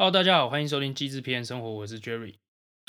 好大家好，欢迎收听机智片生活，我是 Jerry。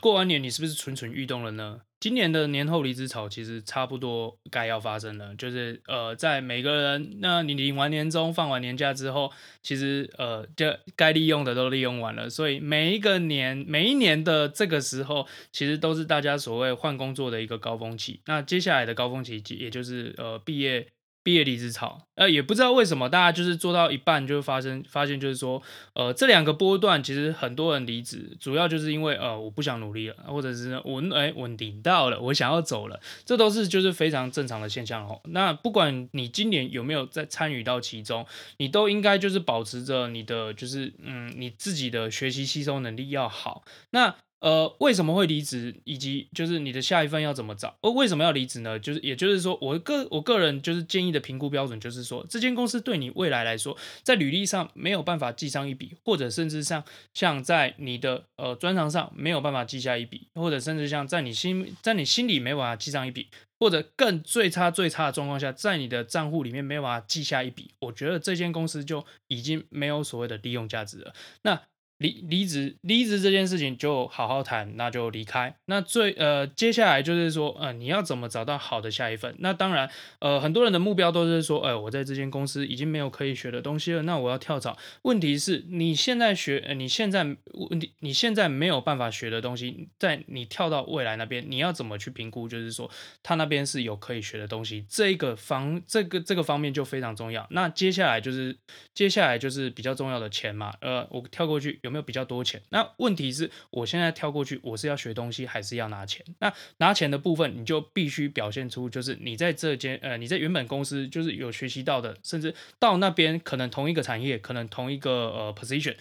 过完年你是不是蠢蠢欲动了呢？今年的年后离职潮其实差不多该要发生了，就是呃，在每个人，那你领完年终、放完年假之后，其实呃，就该利用的都利用完了，所以每一个年、每一年的这个时候，其实都是大家所谓换工作的一个高峰期。那接下来的高峰期，也就是呃毕业。毕业离职潮，呃，也不知道为什么，大家就是做到一半就发生，发现就是说，呃，这两个波段其实很多人离职，主要就是因为呃，我不想努力了，或者是稳哎稳定到了，我想要走了，这都是就是非常正常的现象哦。那不管你今年有没有在参与到其中，你都应该就是保持着你的就是嗯你自己的学习吸收能力要好。那呃，为什么会离职，以及就是你的下一份要怎么找？呃，为什么要离职呢？就是也就是说，我个我个人就是建议的评估标准，就是说，这间公司对你未来来说，在履历上没有办法记上一笔，或者甚至像像在你的呃专长上没有办法记下一笔，或者甚至像在你心在你心里没办法记上一笔，或者更最差最差的状况下，在你的账户里面没有办法记下一笔，我觉得这间公司就已经没有所谓的利用价值了。那。离离职离职这件事情就好好谈，那就离开。那最呃接下来就是说，呃你要怎么找到好的下一份？那当然，呃很多人的目标都是说，呃我在这间公司已经没有可以学的东西了，那我要跳槽。问题是你现在学，呃你现在问题你现在没有办法学的东西，在你跳到未来那边，你要怎么去评估？就是说他那边是有可以学的东西，这个方这个这个方面就非常重要。那接下来就是接下来就是比较重要的钱嘛，呃我跳过去有。有没有比较多钱？那问题是我现在跳过去，我是要学东西还是要拿钱？那拿钱的部分，你就必须表现出就是你在这间呃，你在原本公司就是有学习到的，甚至到那边可能同一个产业，可能同一个呃 position，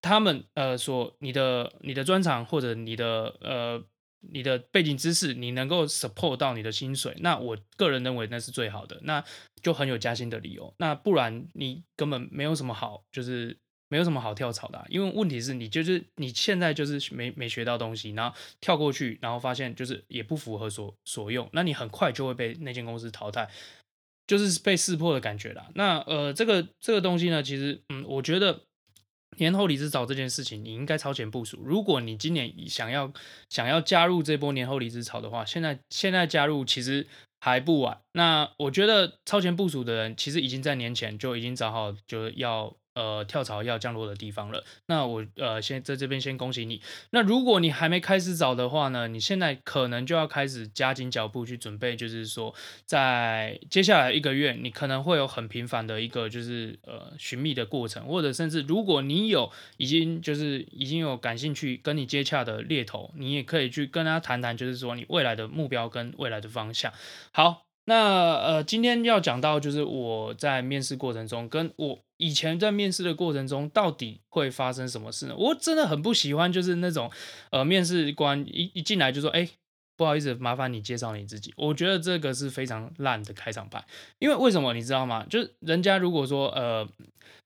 他们呃所你的你的专长或者你的呃你的背景知识，你能够 support 到你的薪水，那我个人认为那是最好的，那就很有加薪的理由。那不然你根本没有什么好就是。没有什么好跳槽的，因为问题是你就是你现在就是没没学到东西，然后跳过去，然后发现就是也不符合所所用，那你很快就会被那间公司淘汰，就是被识破的感觉啦。那呃，这个这个东西呢，其实嗯，我觉得年后离职潮这件事情，你应该超前部署。如果你今年想要想要加入这波年后离职潮的话，现在现在加入其实还不晚。那我觉得超前部署的人，其实已经在年前就已经找好就要。呃，跳槽要降落的地方了。那我呃，先在这边先恭喜你。那如果你还没开始找的话呢，你现在可能就要开始加紧脚步去准备，就是说，在接下来一个月，你可能会有很频繁的一个就是呃寻觅的过程，或者甚至如果你有已经就是已经有感兴趣跟你接洽的猎头，你也可以去跟他谈谈，就是说你未来的目标跟未来的方向。好。那呃，今天要讲到就是我在面试过程中，跟我以前在面试的过程中，到底会发生什么事呢？我真的很不喜欢就是那种呃，面试官一一进来就说，哎，不好意思，麻烦你介绍你自己。我觉得这个是非常烂的开场白，因为为什么你知道吗？就是人家如果说呃，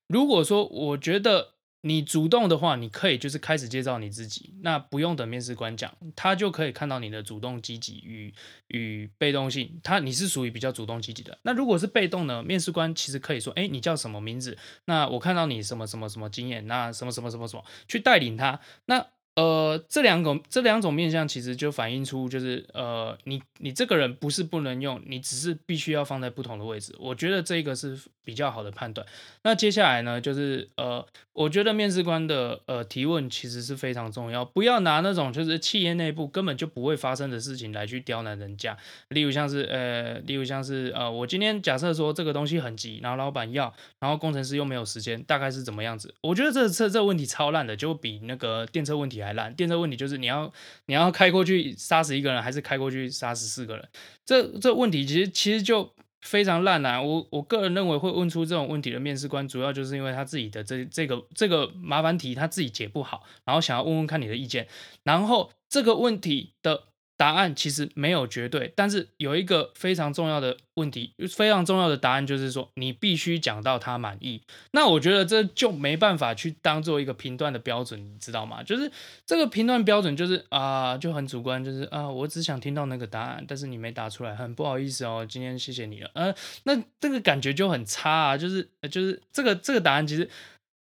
如果说我觉得。你主动的话，你可以就是开始介绍你自己，那不用等面试官讲，他就可以看到你的主动积极与与被动性。他你是属于比较主动积极的。那如果是被动呢？面试官其实可以说，哎，你叫什么名字？那我看到你什么什么什么经验，那什么什么什么什么去带领他。那呃，这两种这两种面向其实就反映出，就是呃，你你这个人不是不能用，你只是必须要放在不同的位置。我觉得这个是比较好的判断。那接下来呢，就是呃，我觉得面试官的呃提问其实是非常重要，不要拿那种就是企业内部根本就不会发生的事情来去刁难人家。例如像是呃，例如像是呃，我今天假设说这个东西很急，然后老板要，然后工程师又没有时间，大概是怎么样子？我觉得这这这问题超烂的，就比那个电车问题还。还烂电车问题就是你要你要开过去杀死一个人，还是开过去杀死四个人？这这问题其实其实就非常烂啊！我我个人认为会问出这种问题的面试官，主要就是因为他自己的这这个这个麻烦题他自己解不好，然后想要问问看你的意见，然后这个问题的。答案其实没有绝对，但是有一个非常重要的问题，非常重要的答案就是说，你必须讲到他满意。那我觉得这就没办法去当做一个评断的标准，你知道吗？就是这个评断标准就是啊，就很主观，就是啊，我只想听到那个答案，但是你没答出来，很不好意思哦，今天谢谢你了。呃，那这个感觉就很差啊，就是就是这个这个答案其实。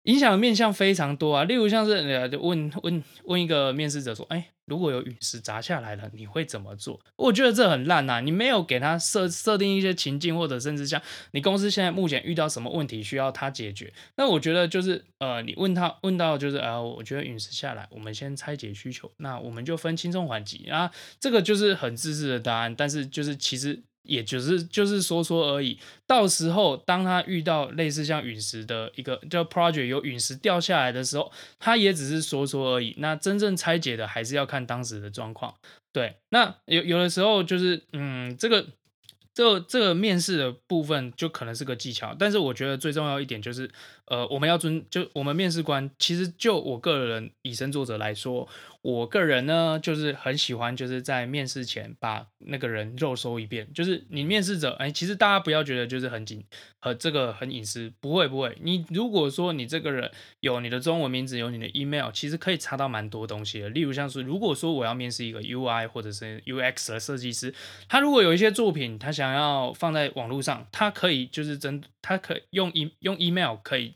影响的面向非常多啊，例如像是呃，问问问一个面试者说，哎，如果有陨石砸下来了，你会怎么做？我觉得这很烂呐，你没有给他设设定一些情境，或者甚至像你公司现在目前遇到什么问题需要他解决，那我觉得就是呃，你问他问到就是、呃，我觉得陨石下来，我们先拆解需求，那我们就分轻重缓急啊，这个就是很自私的答案，但是就是其实。也就是就是说说而已，到时候当他遇到类似像陨石的一个叫 project 有陨石掉下来的时候，他也只是说说而已。那真正拆解的还是要看当时的状况。对，那有有的时候就是嗯，这个这、这个面试的部分就可能是个技巧，但是我觉得最重要一点就是，呃，我们要尊就我们面试官，其实就我个人以身作则来说。我个人呢，就是很喜欢，就是在面试前把那个人肉搜一遍。就是你面试者，哎，其实大家不要觉得就是很紧和这个很隐私，不会不会。你如果说你这个人有你的中文名字，有你的 email，其实可以查到蛮多东西的。例如像是，如果说我要面试一个 UI 或者是 UX 的设计师，他如果有一些作品，他想要放在网络上，他可以就是真，他可以用 e 用 email 可以。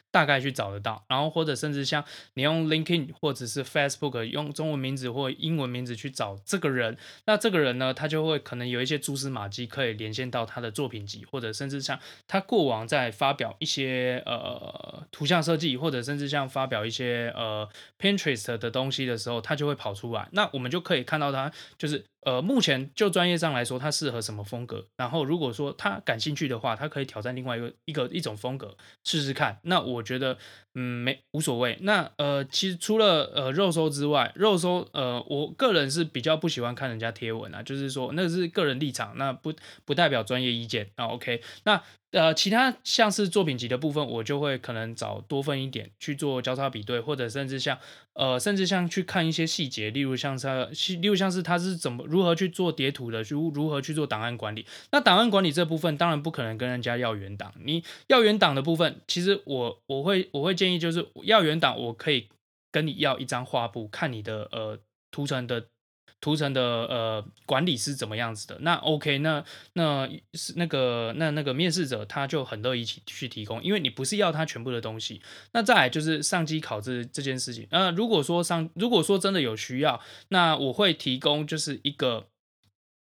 大概去找得到，然后或者甚至像你用 LinkedIn 或者是 Facebook 用中文名字或英文名字去找这个人，那这个人呢，他就会可能有一些蛛丝马迹可以连线到他的作品集，或者甚至像他过往在发表一些呃图像设计，或者甚至像发表一些呃 Pinterest 的东西的时候，他就会跑出来，那我们就可以看到他就是。呃，目前就专业上来说，他适合什么风格？然后如果说他感兴趣的话，他可以挑战另外一个一个一种风格试试看。那我我觉得，嗯，没无所谓。那呃，其实除了呃肉搜之外，肉搜呃，我个人是比较不喜欢看人家贴文啊，就是说那是个人立场，那不不代表专业意见啊。OK，那。呃，其他像是作品集的部分，我就会可能找多份一点去做交叉比对，或者甚至像呃，甚至像去看一些细节，例如像是，例如像是他是怎么如何去做叠图的，如如何去做档案管理。那档案管理这部分，当然不可能跟人家要原档。你要原档的部分，其实我我会我会建议就是要原档，我可以跟你要一张画布，看你的呃图层的。图层的呃管理是怎么样子的？那 OK，那那是那个那那个面试者他就很乐意去去提供，因为你不是要他全部的东西。那再来就是上机考这这件事情。那如果说上如果说真的有需要，那我会提供就是一个，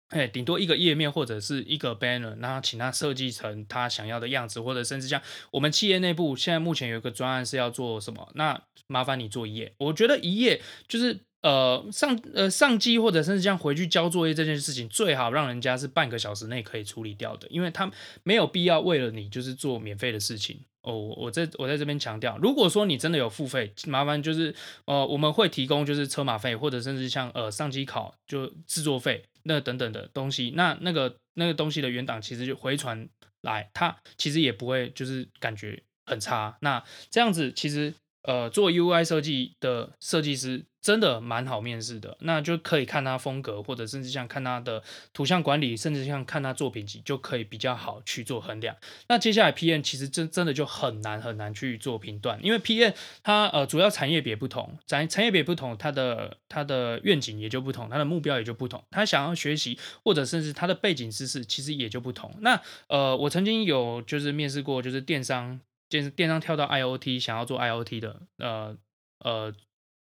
哎，顶多一个页面或者是一个 banner，然后请他设计成他想要的样子，或者甚至像我们企业内部现在目前有一个专案是要做什么，那麻烦你做一页。我觉得一页就是。呃，上呃上机或者甚至像回去交作业这件事情，最好让人家是半个小时内可以处理掉的，因为他没有必要为了你就是做免费的事情哦。我在我在这边强调，如果说你真的有付费，麻烦就是呃我们会提供就是车马费或者甚至像呃上机考就制作费那等等的东西，那那个那个东西的原档其实就回传来，它其实也不会就是感觉很差。那这样子其实呃做 UI 设计的设计师。真的蛮好面试的，那就可以看他风格，或者甚至像看他的图像管理，甚至像看他作品集，就可以比较好去做衡量。那接下来 PM 其实真真的就很难很难去做评断，因为 PM 它呃主要产业别不同，产产业别不同，它的它的愿景也就不同，它的目标也就不同，他想要学习或者甚至他的背景知识其实也就不同。那呃我曾经有就是面试过，就是电商电电商跳到 IOT 想要做 IOT 的呃呃。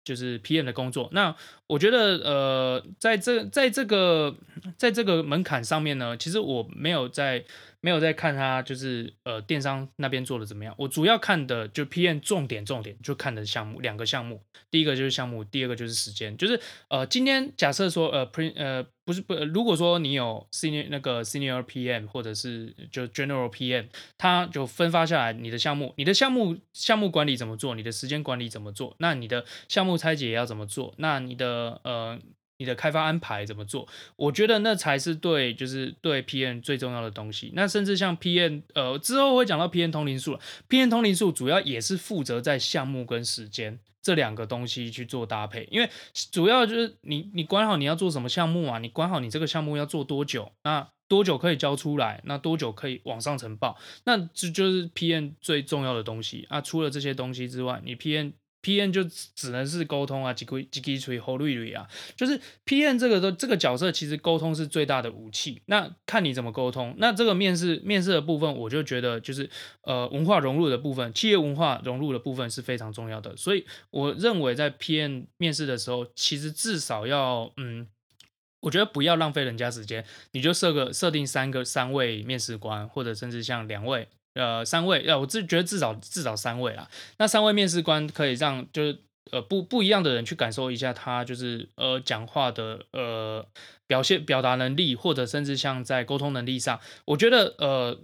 就是 PM 的工作，那我觉得，呃，在这在这个在这个门槛上面呢，其实我没有在。没有在看他就是呃电商那边做的怎么样，我主要看的就 PM 重点重点就看的项目两个项目，第一个就是项目，第二个就是时间，就是呃今天假设说呃 print 呃不是不如果说你有 senior 那个 senior PM 或者是就 general PM，他就分发下来你的项目，你的项目项目管理怎么做，你的时间管理怎么做，那你的项目拆解要怎么做，那你的呃。你的开发安排怎么做？我觉得那才是对，就是对 PM 最重要的东西。那甚至像 PM，呃，之后会讲到 PM 通灵术了。PM 通灵术主要也是负责在项目跟时间这两个东西去做搭配，因为主要就是你你管好你要做什么项目啊，你管好你这个项目要做多久，那多久可以交出来，那多久可以往上呈报，那这就是 P N 最重要的东西啊。除了这些东西之外，你 P N P N。就只能是沟通啊，几个几个锤喉绿绿啊，就是 P N 这个的这个角色，其实沟通是最大的武器。那看你怎么沟通。那这个面试面试的部分，我就觉得就是呃文化融入的部分，企业文化融入的部分是非常重要的。所以我认为在 P N 面试的时候，其实至少要嗯，我觉得不要浪费人家时间，你就设个设定三个三位面试官，或者甚至像两位。呃，三位，呃，我自觉得至少至少三位啦。那三位面试官可以让就是呃不不一样的人去感受一下他就是呃讲话的呃表现表达能力，或者甚至像在沟通能力上，我觉得呃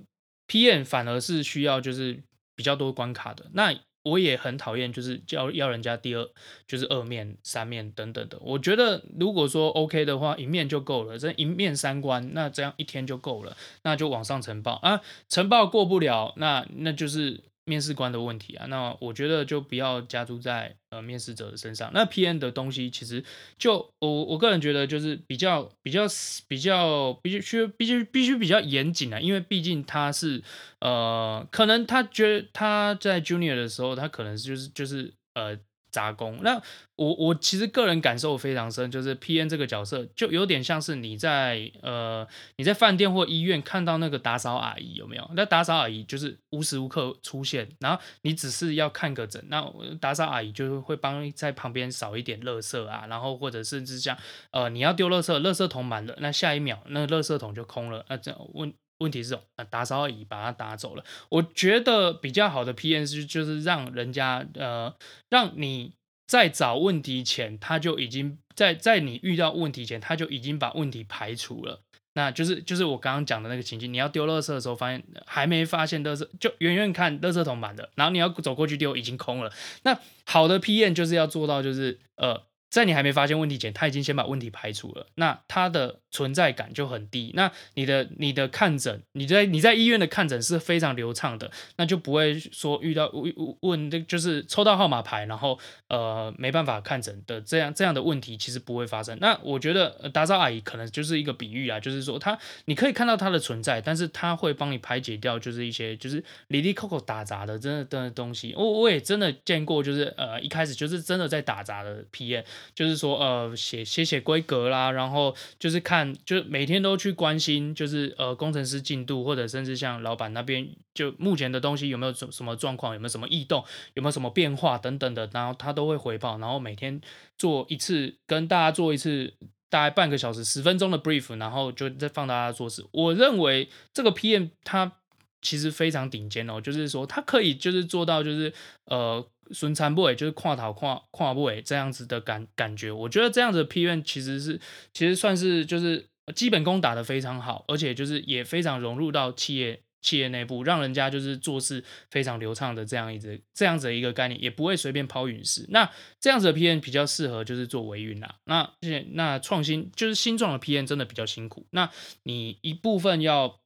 PM 反而是需要就是比较多关卡的。那我也很讨厌，就是叫要人家第二，就是二面、三面等等的。我觉得如果说 OK 的话，一面就够了，这一面三关，那这样一天就够了，那就往上呈报啊，呈报过不了，那那就是。面试官的问题啊，那我觉得就不要加注在呃面试者的身上。那 PM 的东西其实就我我个人觉得就是比较比较比较必须必须必须比较严谨啊，因为毕竟他是呃可能他觉得他在 Junior 的时候，他可能就是就是呃。杂工，那我我其实个人感受非常深，就是 P N 这个角色就有点像是你在呃你在饭店或医院看到那个打扫阿姨有没有？那打扫阿姨就是无时无刻出现，然后你只是要看个诊，那打扫阿姨就会帮在旁边扫一点垃圾啊，然后或者甚至像呃你要丢垃圾，垃圾桶满了，那下一秒那个垃圾桶就空了，那这问。问题是哦，打扫阿姨把它打走了。我觉得比较好的 PM 是就是让人家呃，让你在找问题前，他就已经在在你遇到问题前，他就已经把问题排除了。那就是就是我刚刚讲的那个情境，你要丢垃圾的时候，发现还没发现垃圾，就远远看垃圾桶满的，然后你要走过去丢，已经空了。那好的 PM 就是要做到就是呃。在你还没发现问题前，他已经先把问题排除了，那他的存在感就很低。那你的你的看诊，你在你在医院的看诊是非常流畅的，那就不会说遇到问问就是抽到号码牌，然后呃没办法看诊的这样这样的问题，其实不会发生。那我觉得打扫阿姨可能就是一个比喻啊，就是说他你可以看到他的存在，但是他会帮你排解掉就是一些就是里里扣扣打杂的真的真的东西。我我也真的见过，就是呃一开始就是真的在打杂的 PM。就是说，呃，写写写规格啦，然后就是看，就是每天都去关心，就是呃，工程师进度，或者甚至像老板那边，就目前的东西有没有什什么状况，有没有什么异动，有没有什么变化等等的，然后他都会回报，然后每天做一次，跟大家做一次大概半个小时、十分钟的 brief，然后就再放大家做事。我认为这个 PM 他其实非常顶尖哦，就是说他可以就是做到就是呃。损残部位就是跨头跨跨部位这样子的感感觉，我觉得这样子的 PN 其实是其实算是就是基本功打得非常好，而且就是也非常融入到企业企业内部，让人家就是做事非常流畅的这样一直这样子的一个概念，也不会随便抛陨石。那这样子的 PN 比较适合就是做维运啦。那那创新就是新创的 PN 真的比较辛苦，那你一部分要。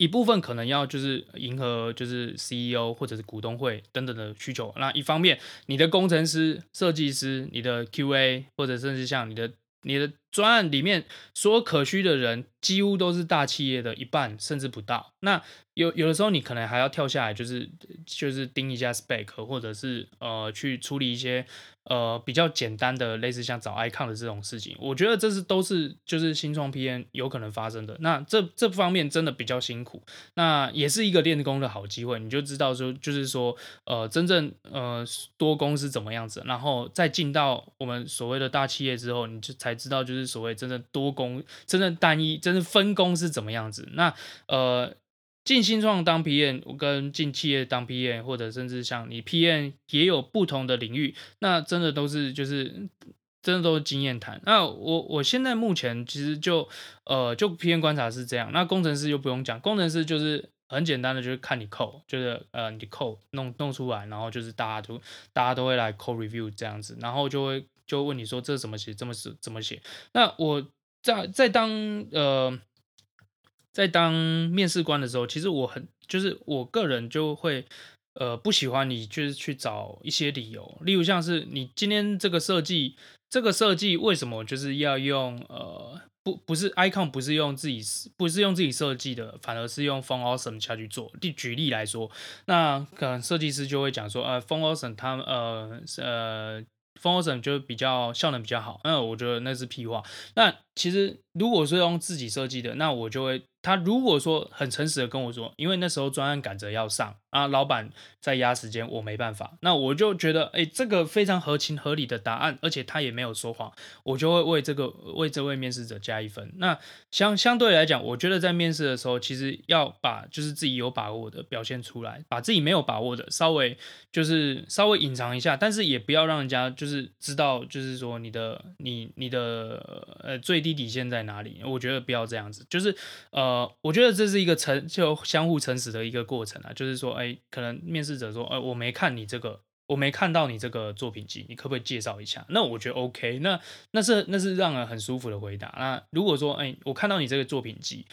一部分可能要就是迎合就是 CEO 或者是股东会等等的需求，那一方面你的工程师、设计师、你的 QA 或者甚至像你的你的专案里面所有可需的人，几乎都是大企业的一半甚至不到。那有有的时候你可能还要跳下来，就是就是盯一下 spec，或者是呃去处理一些。呃，比较简单的，类似像找 icon 的这种事情，我觉得这是都是就是新创 PM 有可能发生的。那这这方面真的比较辛苦，那也是一个练功的好机会。你就知道说，就是说，呃，真正呃多工是怎么样子，然后再进到我们所谓的大企业之后，你就才知道就是是所谓真正多工、真正单一、真正分工是怎么样子。那呃。进新创当 PM，跟进企业当 PM，或者甚至像你 PM 也有不同的领域，那真的都是就是真的都是经验谈。那我我现在目前其实就呃就 PM 观察是这样，那工程师就不用讲，工程师就是很简单的，就是看你扣就是呃你扣弄弄出来，然后就是大家都大家都会来扣 review 这样子，然后就会就问你说这怎么写，这么写怎么写？那我在在当呃。在当面试官的时候，其实我很就是我个人就会呃不喜欢你就是去找一些理由，例如像是你今天这个设计，这个设计为什么就是要用呃不不是 icon 不是用自己不是用自己设计的，反而是用 Font Awesome 下去做。举举例来说，那可能设计师就会讲说，呃，Font Awesome 他呃呃 f o r s o m 就比较效能比较好。那我觉得那是屁话。那其实如果是用自己设计的，那我就会。他如果说很诚实的跟我说，因为那时候专案赶着要上啊，老板在压时间，我没办法，那我就觉得，哎，这个非常合情合理的答案，而且他也没有说谎，我就会为这个为这位面试者加一分。那相相对来讲，我觉得在面试的时候，其实要把就是自己有把握的表现出来，把自己没有把握的稍微就是稍微隐藏一下，但是也不要让人家就是知道，就是说你的你你的呃最低底线在在哪里。我觉得不要这样子，就是呃。我觉得这是一个诚就相互诚实的一个过程啊，就是说，哎，可能面试者说，哎，我没看你这个，我没看到你这个作品集，你可不可以介绍一下？那我觉得 OK，那那是那是让人很舒服的回答。那如果说，哎，我看到你这个作品集，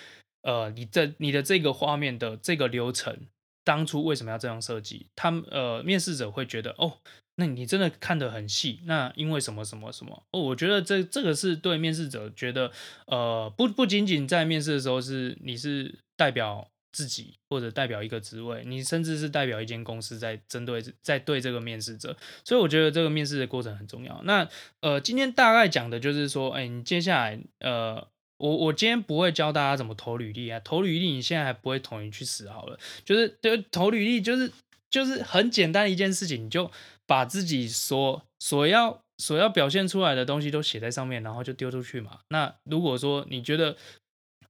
呃，你这你的这个画面的这个流程，当初为什么要这样设计？他们呃，面试者会觉得，哦。那你真的看得很细，那因为什么什么什么哦？我觉得这这个是对面试者觉得，呃，不不仅仅在面试的时候是你是代表自己或者代表一个职位，你甚至是代表一间公司在针对在对这个面试者，所以我觉得这个面试的过程很重要。那呃，今天大概讲的就是说，哎，你接下来呃，我我今天不会教大家怎么投履历啊，投履历你现在还不会投，你去死好了，就是就投履历就是就是很简单一件事情，你就。把自己所所要所要表现出来的东西都写在上面，然后就丢出去嘛。那如果说你觉得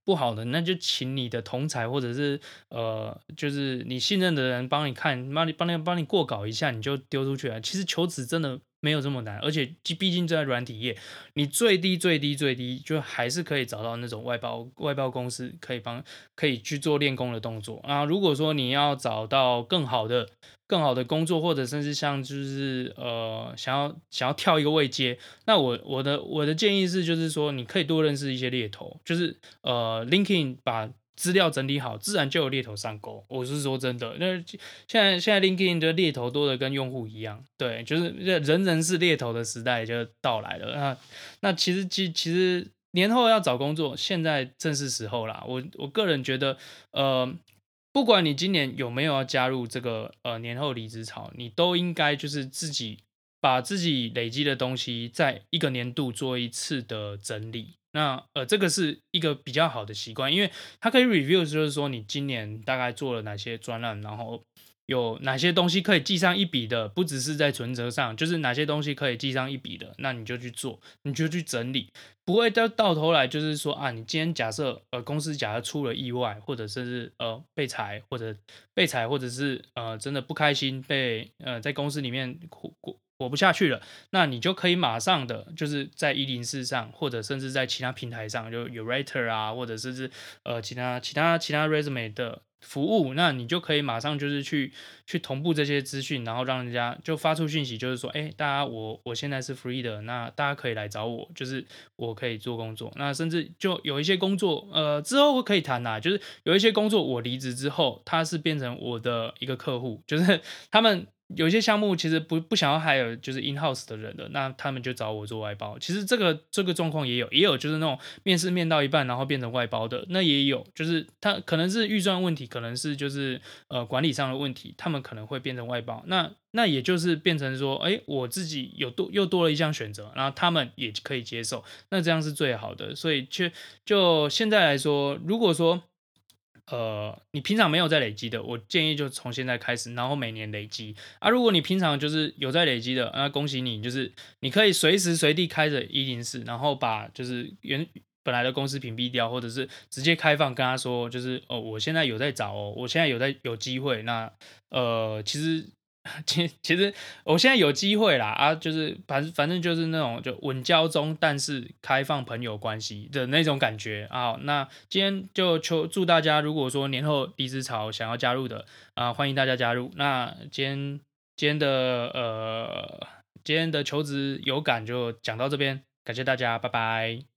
不好的，那就请你的同才或者是呃，就是你信任的人帮你看，帮你帮你帮你过稿一下，你就丢出去了。其实求职真的。没有这么难，而且毕竟在软体业，你最低最低最低就还是可以找到那种外包外包公司可以帮可以去做练功的动作啊。如果说你要找到更好的更好的工作，或者甚至像就是呃想要想要跳一个位阶，那我我的我的建议是就是说你可以多认识一些猎头，就是呃 LinkedIn 把。资料整理好，自然就有猎头上钩。我是说真的，那现在现在 LinkedIn 的猎头多的跟用户一样，对，就是人人是猎头的时代就到来了。那那其实其其实年后要找工作，现在正是时候啦。我我个人觉得，呃，不管你今年有没有要加入这个呃年后离职潮，你都应该就是自己把自己累积的东西，在一个年度做一次的整理。那呃，这个是一个比较好的习惯，因为它可以 review，就是说你今年大概做了哪些专案，然后有哪些东西可以记上一笔的，不只是在存折上，就是哪些东西可以记上一笔的，那你就去做，你就去整理，不会到到头来就是说啊，你今天假设呃公司假设出了意外，或者甚至呃被裁，或者被裁，或者是呃真的不开心被呃在公司里面过过。活不下去了，那你就可以马上的就是在一零四上，或者甚至在其他平台上，就有 Writer 啊，或者甚至呃其他其他其他 Resume 的服务，那你就可以马上就是去去同步这些资讯，然后让人家就发出讯息，就是说，哎，大家我我现在是 free 的，那大家可以来找我，就是我可以做工作，那甚至就有一些工作，呃，之后我可以谈呐，就是有一些工作我离职之后，他是变成我的一个客户，就是 他们。有些项目其实不不想要还有就是 in house 的人的，那他们就找我做外包。其实这个这个状况也有，也有就是那种面试面到一半然后变成外包的，那也有，就是他可能是预算问题，可能是就是呃管理上的问题，他们可能会变成外包。那那也就是变成说，哎，我自己有多又多了一项选择，然后他们也可以接受，那这样是最好的。所以就就现在来说，如果说。呃，你平常没有在累积的，我建议就从现在开始，然后每年累积啊。如果你平常就是有在累积的，那恭喜你，就是你可以随时随地开着一零四，然后把就是原本来的公司屏蔽掉，或者是直接开放跟他说，就是哦，我现在有在找哦，我现在有在有机会。那呃，其实。其其实我现在有机会啦啊，就是反反正就是那种就稳交中，但是开放朋友关系的那种感觉啊。那今天就求祝大家，如果说年后离职潮想要加入的啊，欢迎大家加入。那今天今天的呃今天的求职有感就讲到这边，感谢大家，拜拜。